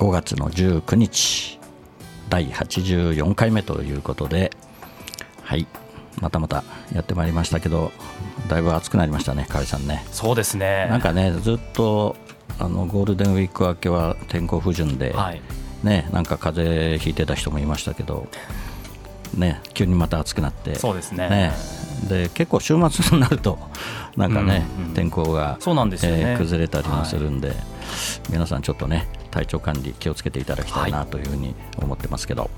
5月の19日第84回目ということではいまたまたやってまいりましたけどだいぶ暑くなりましたね河合さんね。そうですね。なんかねずっとあのゴールデンウィーク明けは天候不順で、はい。ね、なんか風邪ひいてた人もいましたけど、ね、急にまた暑くなってそうですね。ねで結構週末になるとなんかね、うんうん。天候が、そうなんですよね。えー崩れたりもするんで、皆さんちょっとね体調管理気をつけていただきたいなというふうに思ってますけど。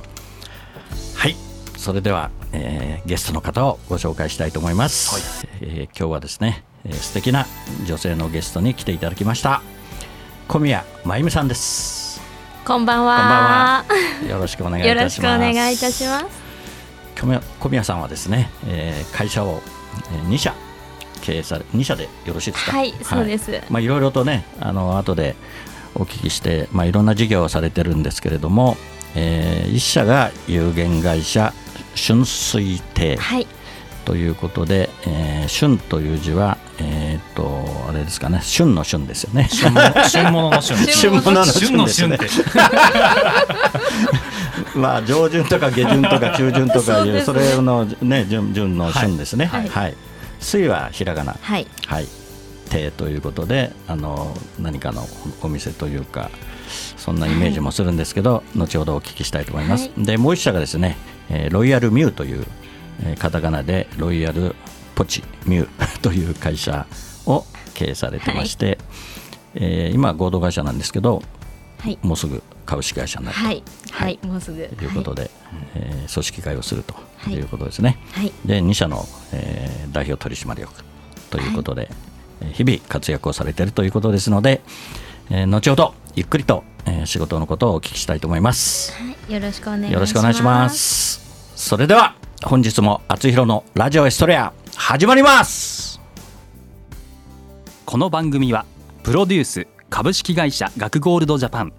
はい。それでは、えーゲストの方をご紹介したいと思います、えー今日はですね、えー素敵な女性のゲストに来ていただきました小宮真由美さんです。こんばんこんばんは。はよろしくお願いいよろたします小宮小宮さんはですね、えー会社を、え2社経営され2社でよろしいですか？はいそうです。まあいろいろとねあの後でお聞きしてまあいろんな事業をされてるんですけれども、え1社が有限会社春水亭はい、ということで、えー春という字はえーっとあれですかね春の春ですよね。旬物の旬旬物の旬の旬ですね まあ上旬とか下旬とか中旬とかいうそれのね順順の旬ですね。はい。はい。水はひらがな。はい、はい。亭ということであの何かのお店というかそんなイメージもするんですけど、後ほどお聞きしたいと思います、はでもう一社がですね、えーロイヤルミューという、えーカタカナでロイヤルポチミュー という会社を経営されてまして、えー今は合同会社なんですけどはい、もうすぐ株式会社になるはい、はい、もうすぐ。ということで、えー組織会をするとはいいうことですね。はい、で2社の、えー代表取締役ということで、えー日々活躍をされているということですので、えー後ほどゆっくりと、えー仕事のことをお聞きしたいと思います。はい、よろしくお願いします。よろしくお願いしま。す。それでは本日も厚弘のラジオエストレア始まります。この番組はプロデュース株式会社学ゴールドジャパン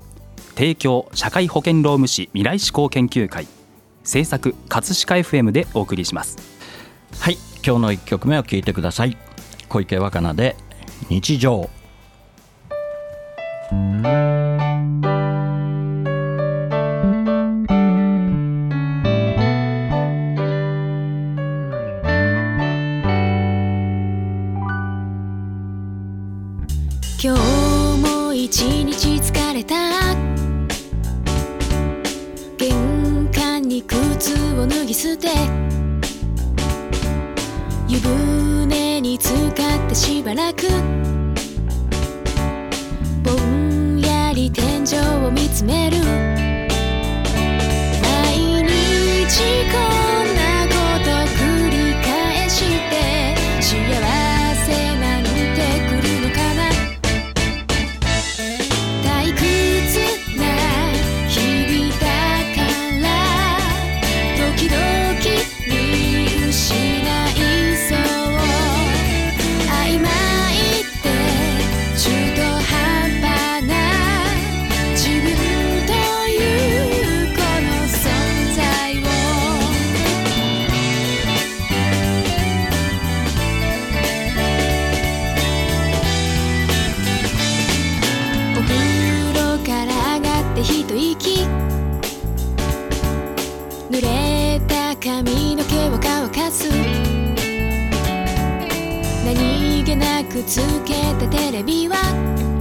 提供社会保険労務士未来志向研究会制作葛飾 FM でお送りしますはい、今日の1曲目を聞いてください。小池若菜で日常。てしばらく。ぼんやり天井を見つめる。毎日息。濡れた髪の毛を乾かす。何気なくつけたテレビは。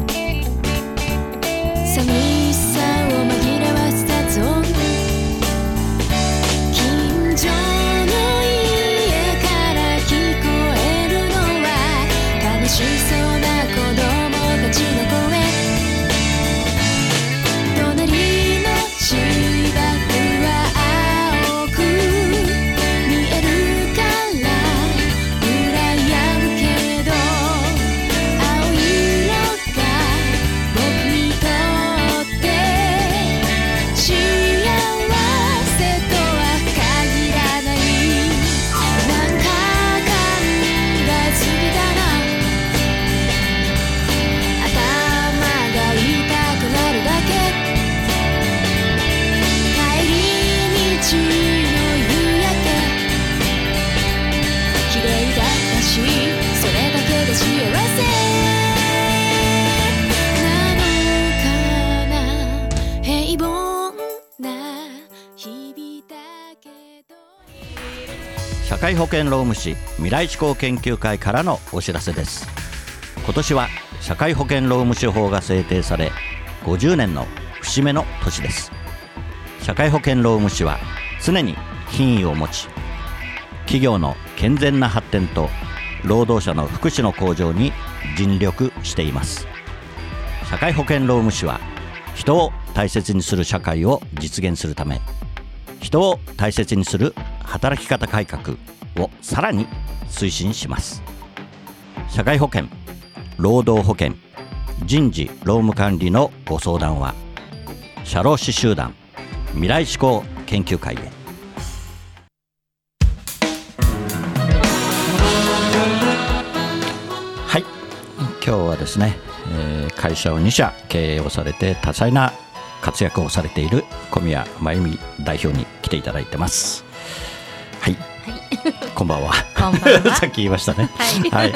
社会保険労務士未来志向研究会からのお知らせです。今年は社会保険労務士法が制定され50年の節目の年です。社会保険労務士は常に品位を持ち企業の健全な発展と労働者の福祉の向上に尽力しています。社会保険労務士は人を大切にする社会を実現するため人を大切にする働き方改革をさらに推進します。社会保険労働保険人事労務管理のご相談は社労士集団未来志向研究会へ。今日はですね、えー会社を2社経営をされて多彩な活躍をされている小宮真由美代表に来ていただいてます、こんばんは。さっき言いましたね。はい。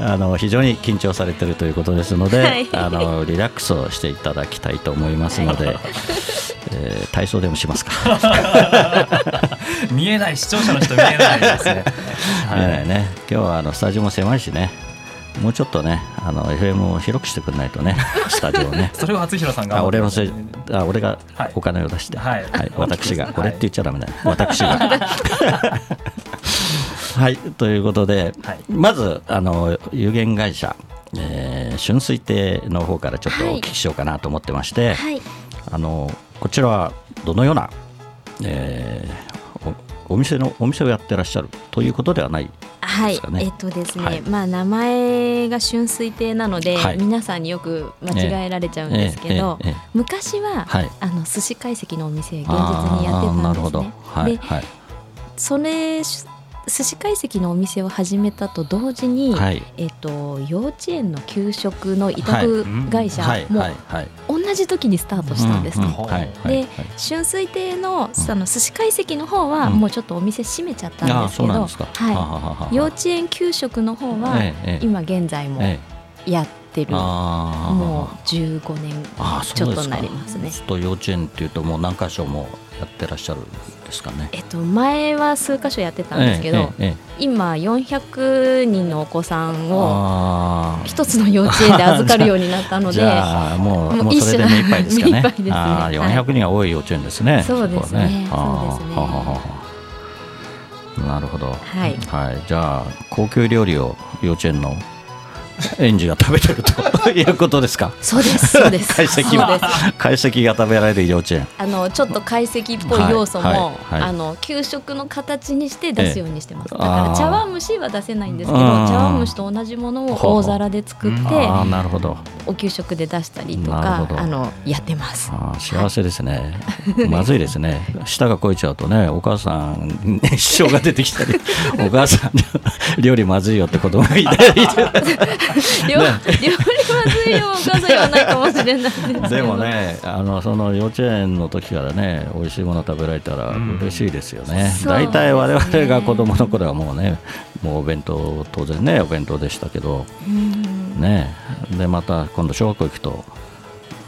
あの非常に緊張されてるということですので、はい。あのリラックスをしていただきたいと思いますので、えー体操でもしますか？見えない視聴者の人見えないですね。見えないね。今日はあのスタジオも狭いしね。もうちょっとねあの FM を広くしてくれないとね スタジオをね。それは厚弘さんが。あ俺のせいあ俺がはい。お金を出して、はい。私が、はい。俺って言っちゃダメだよ。私がはいということで、はい。まずあの有限会社、えー春水亭の方からちょっとお聞きしようかなと思ってまして、はい。あのこちらはどのような、えーおお店のお店をやってらっしゃるということではないはい。えっとですね、はい。まあ名前が春水亭なので、はい。皆さんによく間違えられちゃうんですけど、昔は、はい。あの寿司会席のお店現実にやってたんですね。ではい。それ寿司会席のお店を始めたと同時に、はい。えっと、幼稚園の給食の委託会社はい。も同じ時にスタートしたんですね。で春水亭のその寿司会席の方はうん。もうちょっとお店閉めちゃったんですけど。はい。幼稚園給食の方は今現在もええ。やってる、もう15年ちょっとなりますね。ずっと幼稚園っていうともう何箇所もやってらっしゃるんですかね。えっと前は数箇所やってたんですけど、えええええ今400人のお子さんえを一つの幼稚園で預かるようになったの じでゃあもうもうそれで目いっぱいですかね。目いっぱいですね。あーはい。400人が多い幼稚園ですね。そうですね。こはそうですね。なるほど。はい。はい。じゃあ高級料理を幼稚園の園児が食べてるということですか？そうですそうです。解析は解析が食べられる幼稚園。あのちょっと解析っぽい要素も、はいあの給食の形にして出すようにしてます、ええだから茶碗蒸しは出せないんですけどうん。茶碗蒸しと同じものを大皿で作ってああなるほど。お給食で出したりとかあのやってます。あー幸せですね、まずいですね、舌が超えちゃうとね、お母さん、ね、支障が出てきたり、お母さん、料理まずいよって子供がいたり、料料理まずいよお母さん言わないかもしれないですけど。でもね、あのその幼稚園の時からね、美味しいもの食べられたら嬉しいですよね、そうですね。大体我々が子供の頃はもうね、もうお弁当、当然ね、お弁当でしたけど、うん。ね、でまた今度、小学校行くと、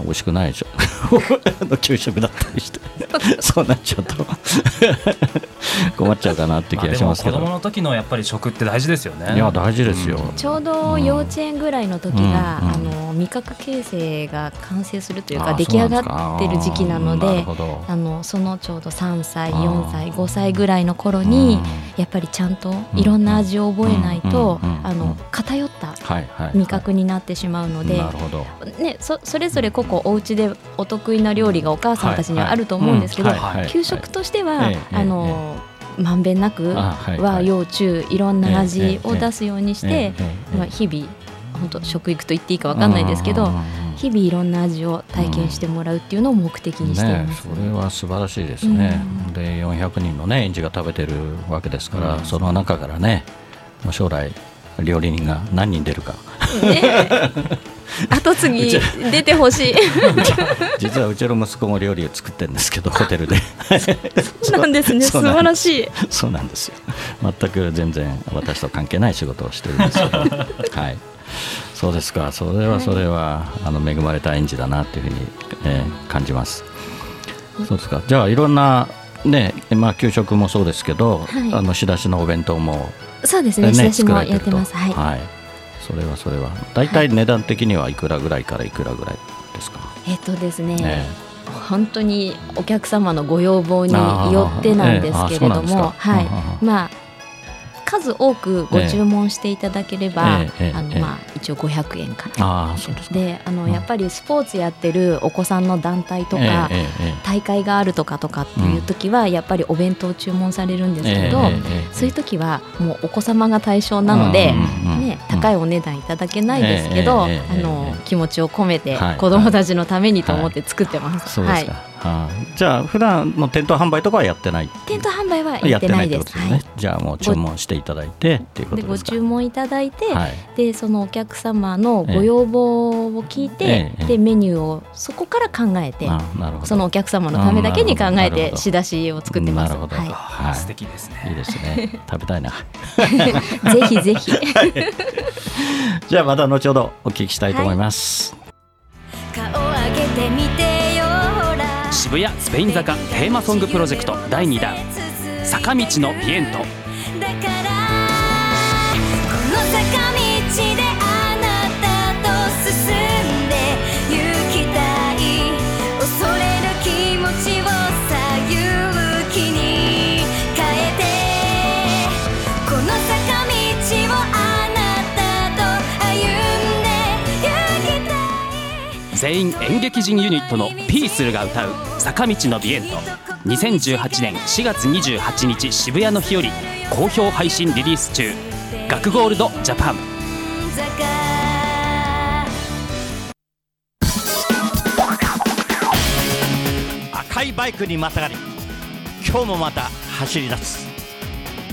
美味しくないでしょ。あの給食だったりして。そうなっちゃうと。困っちゃうかなって気がしますけど、まあ子供の時のやっぱり食って大事ですよね。いや大事ですよ、ちょうど幼稚園ぐらいの時が、うん。あの味覚形成が完成するというか出来上がってる時期なのであのそのちょうど3歳あー。4歳5歳ぐらいの頃にうん。やっぱりちゃんといろんな味を覚えないとあの偏った味覚になってしまうのでね、そそれぞれ個々お家でお得意な料理がお母さんたちにはあると思うんですけど、給食としては、ええあのまんべんなくあはいははい幼虫いろんな味を出すようにして、まあ、日々本当食育と言っていいかわかんないですけどうん。日々いろんな味を体験してもらうっていうのを目的にしていねます。それは素晴らしいですね、うん。で400人のね園児が食べてるわけですから、うん。その中からねまあ将来料理人が何人出るか。ねえ。後継ぎ出てほしい。実はうちの息子も料理を作ってるんですけどホテルで。そうなんですね。素晴らしい。そうなんですよ。全く全然私と関係ない仕事をしてるんですけど。はいそうですか。それはそれは、あの恵まれた園児だなというふうに、えー感じます。そうですか。じゃあいろんなねまあ給食もそうですけど、はい。あの仕出しのお弁当もそうですね。仕出しもやってます。はい、はい。それはそれは。大体値段的にはいくらぐらいからいくらぐらいですか？えっとですねね本当にお客様のご要望によってなんですけれども、はい、まあ数多くご注文していただければ、あのまあ一応500円から。ああそうであのうん。やっぱりスポーツやってるお子さんの団体とか、大会があるとかとかっていう時はやっぱりお弁当を注文されるんですけど、そういう時はもうお子様が対象なので、ね、高いお値段いただけないですけど、ええええええあの気持ちを込めてはい子どもたちのためにと思って作ってます。そうですか。はあじゃあ普段の店頭販売とかはやってない？店頭販売はやっててないですね。はいじゃあもう注文していただいてっていうこでごとですか？注文いただいて、はい。でそのお客様のご要望を聞いて、ええでメニューをそこから考えて、あなるほど。そのお客様のためだけに考えて仕出しを作ってます。なるほどははい素敵ですねいいですね。食べたいな。い、ぜひぜひ。じゃあまた後ほどお聞きしたいと思います。顔上げてみてよほら。渋谷スペイン坂テーマソングプロジェクト第2弾。坂道のビエント全員演劇人ユニットのピースルが歌う坂道のビエント。2018年4月28日渋谷の日より好評配信リリース中。学ゴールドジャパン。赤いバイクにまたがり今日もまた走り出す。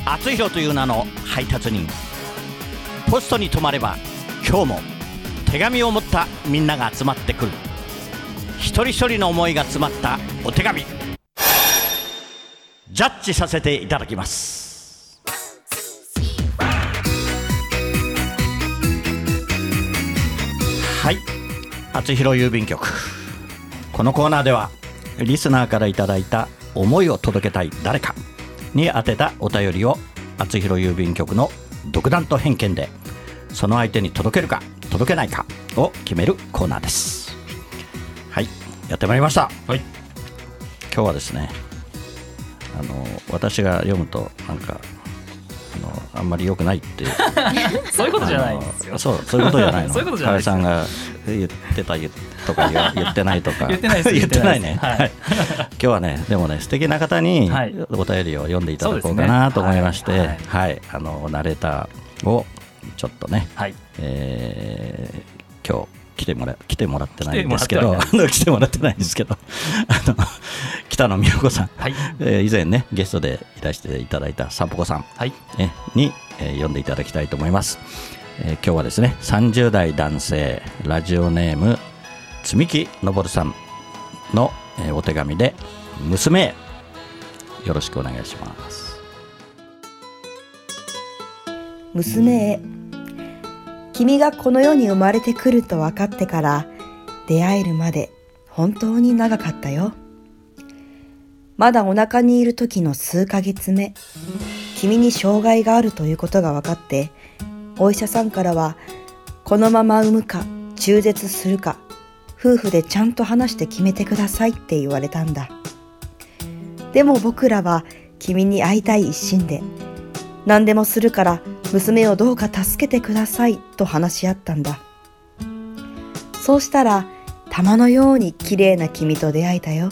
厚弘という名の配達人。ポストに止まれば今日も手紙を持ったみんなが集まってくる。一人一人の思いが詰まったお手紙。ジャッジさせていただきます。はい。厚弘郵便局。このコーナーではリスナーからいただいた思いを届けたい誰かに宛てたお便りを厚弘郵便局の独断と偏見でその相手に届けるか届けないかを決めるコーナーです。はいやってまいりました。はい。今日はですねあの私が読むとなんかあのあんまり良くないっていう。そういうことじゃないそうそういうことじゃないの。そういうことじゃないさんが言ってた言とか 言ってないとか言ってない言ってないね。はい。今日はねでもね素敵な方にはい。お便りを読んでいただこうかなと思いましてはい。はい。あのナレーターをちょっとねはい。えー今日来てもら来てもらってないんですけど 来てもらってないんですけどあの北野美代子さん、はい。えー以前ねゲストでいらしていただいたさんぽこさん。はい。ねに、えー読んでいただきたいと思います、えー今日はですね30代男性ラジオネーム積木昇さんの、えーお手紙で娘へ。よろしくお願いします。娘へ君がこの世に生まれてくると分かってから出会えるまで本当に長かったよ。まだお腹にいる時の数ヶ月目君に障害があるということが分かってお医者さんからはこのまま産むか中絶するか夫婦でちゃんと話して決めてくださいって言われたんだ。でも僕らは君に会いたい一心で何でもするから娘をどうか助けてくださいと話し合ったんだ。そうしたら玉のように綺麗な君と出会えたよ。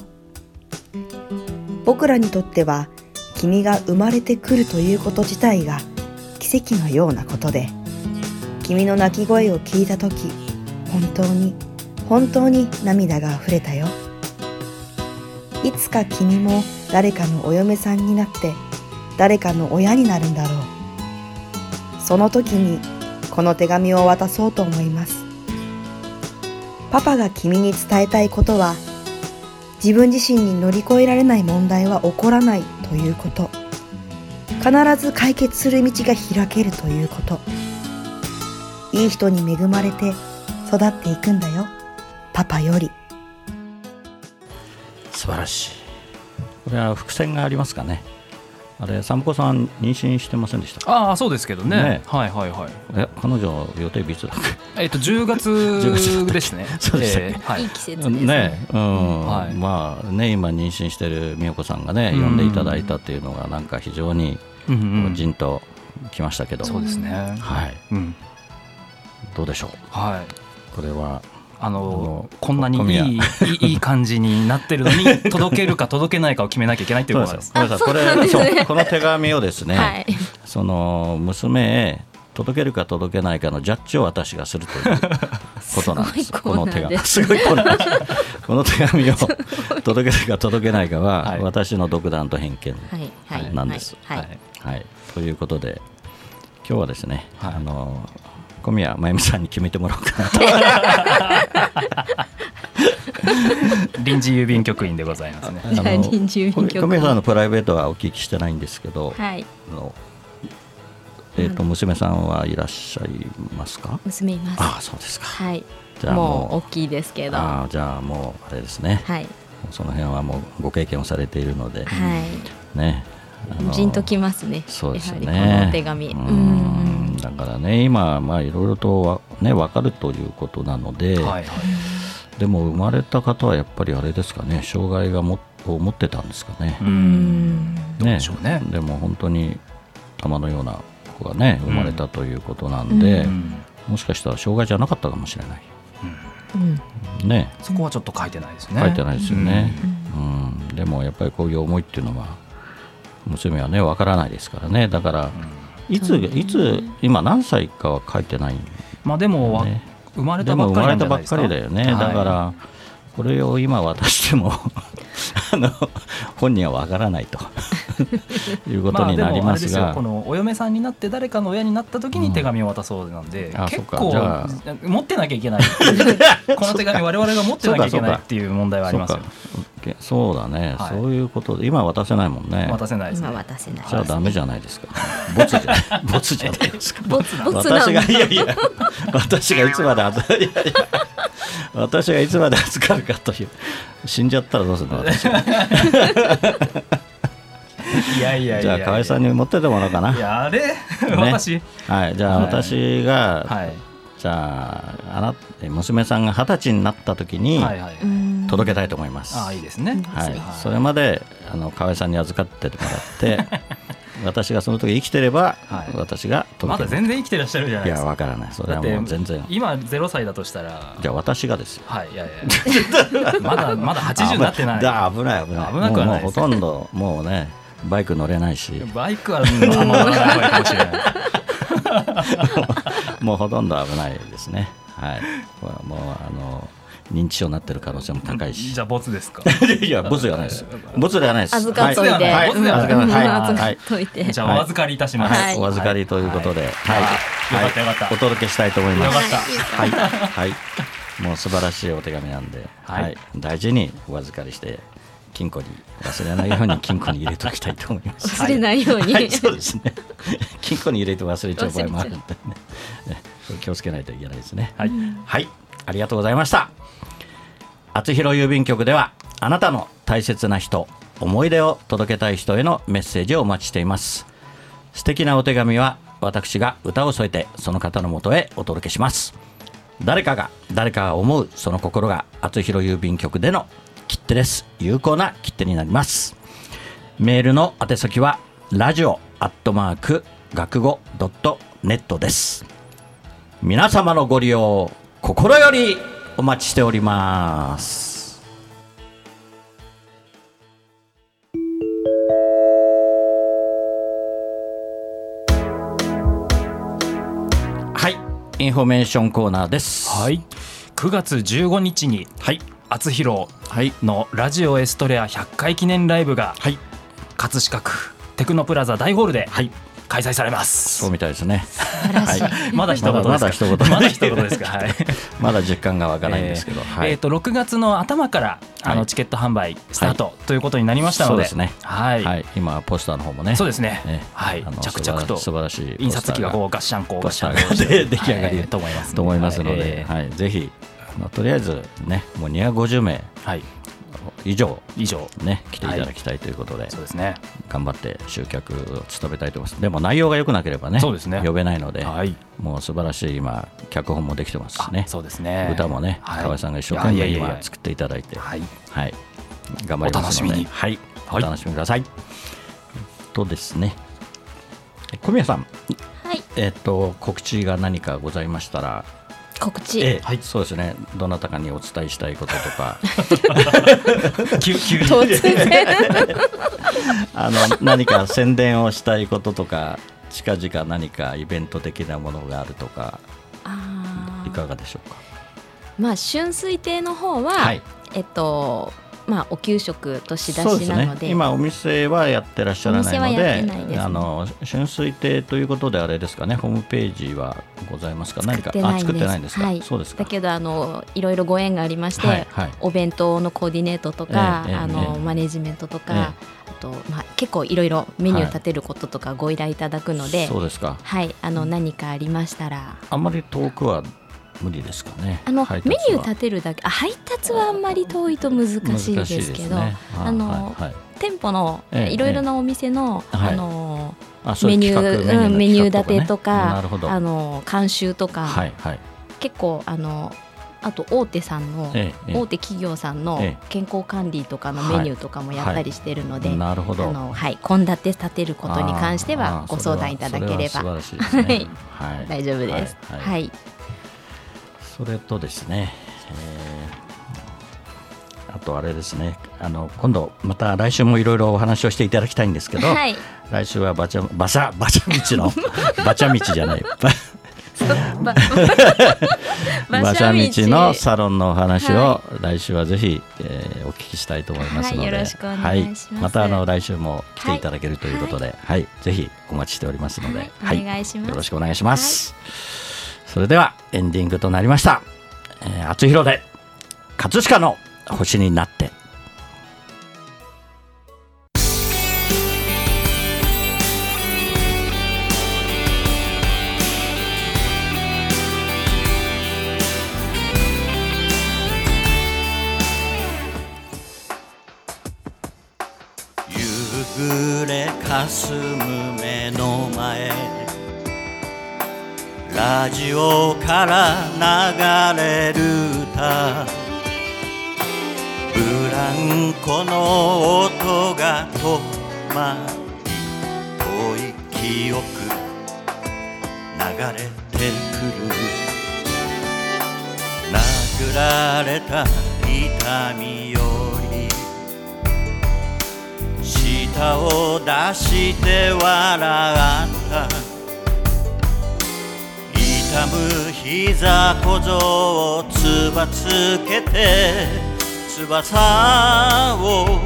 僕らにとっては君が生まれてくるということ自体が奇跡のようなことで、君の泣き声を聞いたとき、本当に本当に涙が溢れたよ。いつか君も誰かのお嫁さんになって誰かの親になるんだろう。その時にこの手紙を渡そうと思います。パパが君に伝えたいことは、自分自身に乗り越えられない問題は起こらないということ。必ず解決する道が開けるということ。いい人に恵まれて育っていくんだよ。パパより。素晴らしいこれは伏線がありますかねあれサムコさん妊娠してませんでした？かああそうですけどね。ね。はいはいはい。え彼女予定日いつだっえっと10月ですね。そうですね。えーはい。いい季節けですね。うん、はい。まあね今妊娠してる美代子さんがね呼んでいただいたっていうのがなんか非常にうんうん。じんときましたけど、そうですね。はい。うん。どうでしょう？はい。これはあののこんなにいいいい感じになってるのに 届けるか届けないかを決めなきゃいけないっていうことです。ごめんなさいこれあそうなんですね。そうこの手紙をですね、はい。その娘へ届けるか届けないかのジャッジを私がするということなんです。すごいコーナーです すごいこの手紙を 届けるか届けないかは、はい。私の独断と偏見なんです。はい。はい。はい、ということで今日はですね、はい。あの小宮真由美さんに決めてもらおうかなと。臨時郵便局員でございますね。あの臨時郵便局。小宮さんのプライベートはお聞きしてないんですけど、はい。あのえー、と娘さんはいらっしゃいますか、娘います。ああそうですか。はい。じゃあもうもう大きいですけど。はああじゃあもうあれですね、い。その辺はもうご経験をされているので、はいじんときますね。そうですよやはりこねの手紙。ううんん。だからね今まあいろいろとわね分かるということなので、はいはい。でも生まれた方はやっぱりあれですかね障害がもを持ってたんですかね。う、うん。んどうでしょうね。でも本当に玉のような子がね生まれたということなんで、うん。もしかしたら障害じゃなかったかもしれない。うん。ね。そこはちょっと書いてないですね。書いてないですよね、うん。でもやっぱりこういう思いっていうのは娘はねわからないですからね。だからいついつ今何歳かは書いてないんまあでも、生まれでた。ばっかりだよね、はい。だからこれを今渡しても あの本人はわからないと いうことになりますが、あでもあれですよこのお嫁さんになって誰かの親になった時に手紙を渡そうなんで、あそっか。結構じゃ持ってなきゃいけない。この手紙我々が持ってなきゃいけないっていう問題はありますよ。そうだね、はい。そういうことで。今渡せないもんね。渡せないですね。今渡せない。じゃあダメじゃないですか。ボツじゃない、ボツじゃないですか。ボツボツなんだ。私がいやいや、私がいつまで預かいやいや私がいつまで預かるかという。死んじゃったらどうするの私がいやいやいやじゃあ河合さんに持ってってもらおうかな。やれ、ね。私？はい、じゃあはい。私が、はい。じゃああな娘さんが二十歳になった時に届けたいと思います。ああいいですね、はい。はい、それまであの河合さんに預かってもらって 私がその時生きてれば、はい。私がまだ届けます。全然生きてらっしゃるじゃないいやですか。わからない。それはもう全然。今0歳だとしたら。じゃあ私がですよ。はいいやいや まだまだ80になってない。だ危ない危ない。危なくはないもうほとんどもうねバイク乗れないし。バイクは乗らないかもしれない。もうほとんど危ないですね。はい。もうあの認知症になってる可能性も高いし。じゃあボツですか？いやボツではないです。ボツではないです。預かっといて、はい。はいボツではないうん。はい。預はいかっといて、じゃあお預かりいたします、はい。お預かりということで、はい。はい。よかったよかった。お届けしたいと思います。よかった。はい、はい、もう素晴らしいお手紙なんで、はい。はい、大事にお預かりして。金庫に忘れないように金庫に入れておきたいと思います。忘れないように、はい、はいそうですね。金庫に入れて忘れちゃう場合もあるんでね。気をつけないといけないですね。はいはい、ありがとうございました。厚弘郵便局ではあなたの大切な人、思い出を届けたい人へのメッセージをお待ちしています。素敵なお手紙は私が歌を添えてその方のもとへお届けします。誰かが誰かが思うその心が厚弘郵便局での切手です。有効な切手になります。メールの宛先はラジオアットマーク学語ドットネットです。皆様のご利用心よりお待ちしております。はい、インフォメーションコーナーです。はい9月15日にはい、厚弘はい、のラジオエストレア100回記念ライブがはい、葛飾区テクノプラザ大ホールではい、開催されます、そうみたいですね。はい。まだ一言ですか？まだ一言。まだ一言ですか？はい。まだ実感が湧かないんですけど、はい。えーえーと6月の頭からあはい。のチケット販売スタートということになりましたので、そうですね。はい、はい、今ポスターの方もね、そうですね。ねはい。あの着々と素晴らしい印刷機がこううガッシャンコガッシャンで出来上がりはい。と思いますと思いますので、はい、ぜひあのとりあえずねもう250名はい。以上以上。ね来ていただきたいということで、そうですね。頑張って集客を務めたいと思います。でも内容が良くなければねそうですね。呼べないので、はい。もう素晴らしい今脚本もできてますしね。あそうですね。歌もね、はい。河合さんが一生懸命今作っていただいて。はい。はい、頑張りますので。お楽しみに。はい、はい。お楽しみください。とですね、小宮さん、はい。えっ、と告知が何かございましたら、告知、ええそうですね、どなたかにお伝えしたいこととか、急急に。突然。あの何か宣伝をしたいこととか、近々何かイベント的なものがあるとか、あー。いかがでしょうか？まあ春水亭の方は、はい。えっとまあお給食と仕出しなので。今お店はやってらっしゃらないのでね。あの春水亭ということであれですかね。ホームページはございますか？何か作ってないんです。あ作ってないんですか、はい、そうですか。だけどあのいろいろご縁がありまして、はいはい。お弁当のコーディネートとか、ええええあのええ。マネジメントとか、ええ。あと、まあ、結構いろいろメニュー立てることとかご依頼いただくので、そうですか。はい、あの何かありましたら。あんまり遠くは無理ですかね。あのメニュー立てるだけあ配達はあんまり遠いと難しいですけどね。あの、はいはい。店舗のええいろいろなお店の、はい。あのあそういうメニューうんメニュー立てとかあの監修とか、はいはい。結構あのあと大手さんの、ええええ。大手企業さんのええ。健康管理とかのメニューとかもやったりしてるので、なるほど。あのはい献立立てることに関してはご相談いただければ。はいですね。はい。大丈夫です。はいはい、はいそれとですね、えーあとあれですねあの今度また来週もいろいろお話をしていただきたいんですけど、はい。来週はバチャバチャバチャ道の バチャ道じゃない。バば馬車道。のサロンのお話をは来週はぜひ、えーお聞きしたいと思いますので、はいます。はい。またあの来週も来ていただけるということで、はい。ぜひお待ちしておりますので、はい。お願いします。よろしくお願いします。それではエンディングとなりました。えー、厚弘で葛飾の星になって。夕暮れかすむ目の前ラジオから流れる歌。ブランコの音が止まり遠い記憶流れてくる。殴られた痛みより舌を出して笑った。痛む膝小僧をつばつけて翼を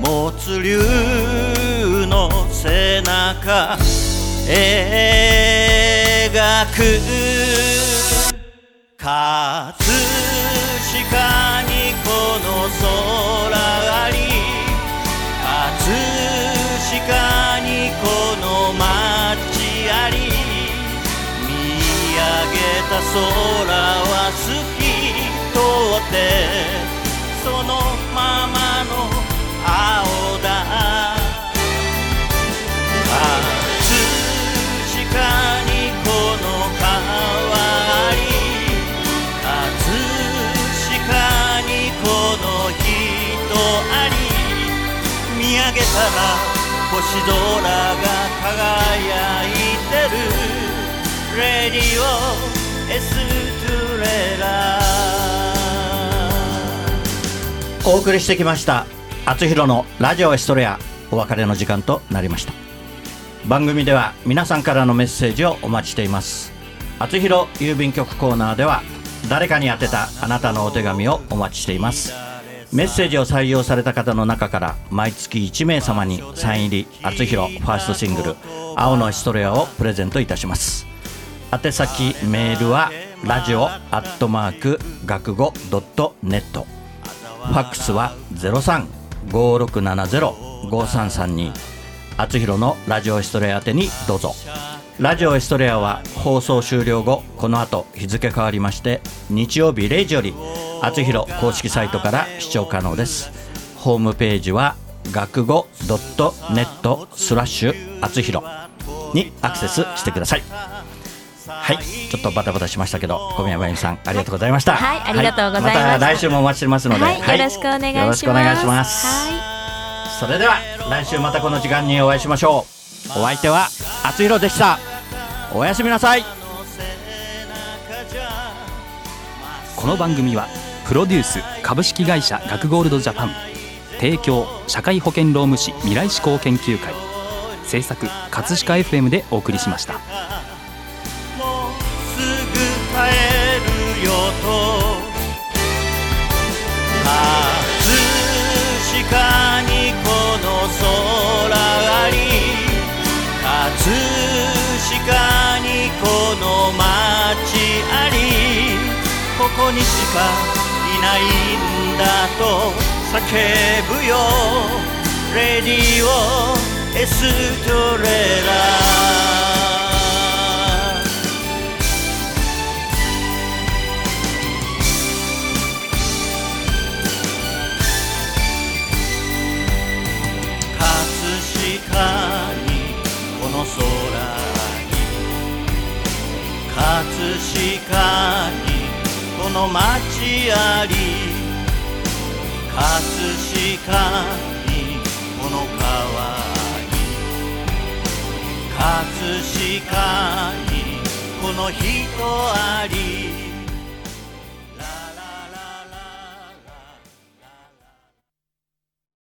持つ竜の背中。描く葛飾にこの空あり。葛飾にこの街。た空は透き通ってそのままの青だ葛飾にこの川あり葛飾にこの人あり見上げたら星空が輝いてるレディオお送りしてきました厚弘のラジオエストレア。お別れの時間となりました。番組では皆さんからのメッセージをお待ちしています。厚弘郵便局コーナーでは誰かに宛てたあなたのお手紙をお待ちしています。メッセージを採用された方の中から毎月1名様にサイン入り厚弘ファーストシングル「青のエストレア」をプレゼントいたします。宛先メールはラジオアットマーク学語ドットネット。ファックスは0356705332厚弘のラジオエストレア宛てにどうぞ。ラジオエストレアは放送終了後この後日付変わりまして日曜日0時より厚弘公式サイトから視聴可能です。ホームページは学語 .net スラッシュあつひろにアクセスしてください。はいちょっとバタバタしましたけど小宮真由美さんありがとうございました。はいありがとうございました。また来週もお待ちしてますので、はい、よろしくお願いします。よろしくお願いします。はい。それでは来週またこの時間にお会いしましょう。お相手はあつひろでした。おやすみなさい。この番組はプロデュース株式会社学ゴールドジャパン提供社会保険労務士未来志向研究会。制作葛飾 FM でお送りしました。空あり葛飾にこの街あり。ここにしかいないんだと叫ぶよ。レディオエストレラ。葛飾にこの町あり。葛飾にこの川あり。葛飾にこの人あり。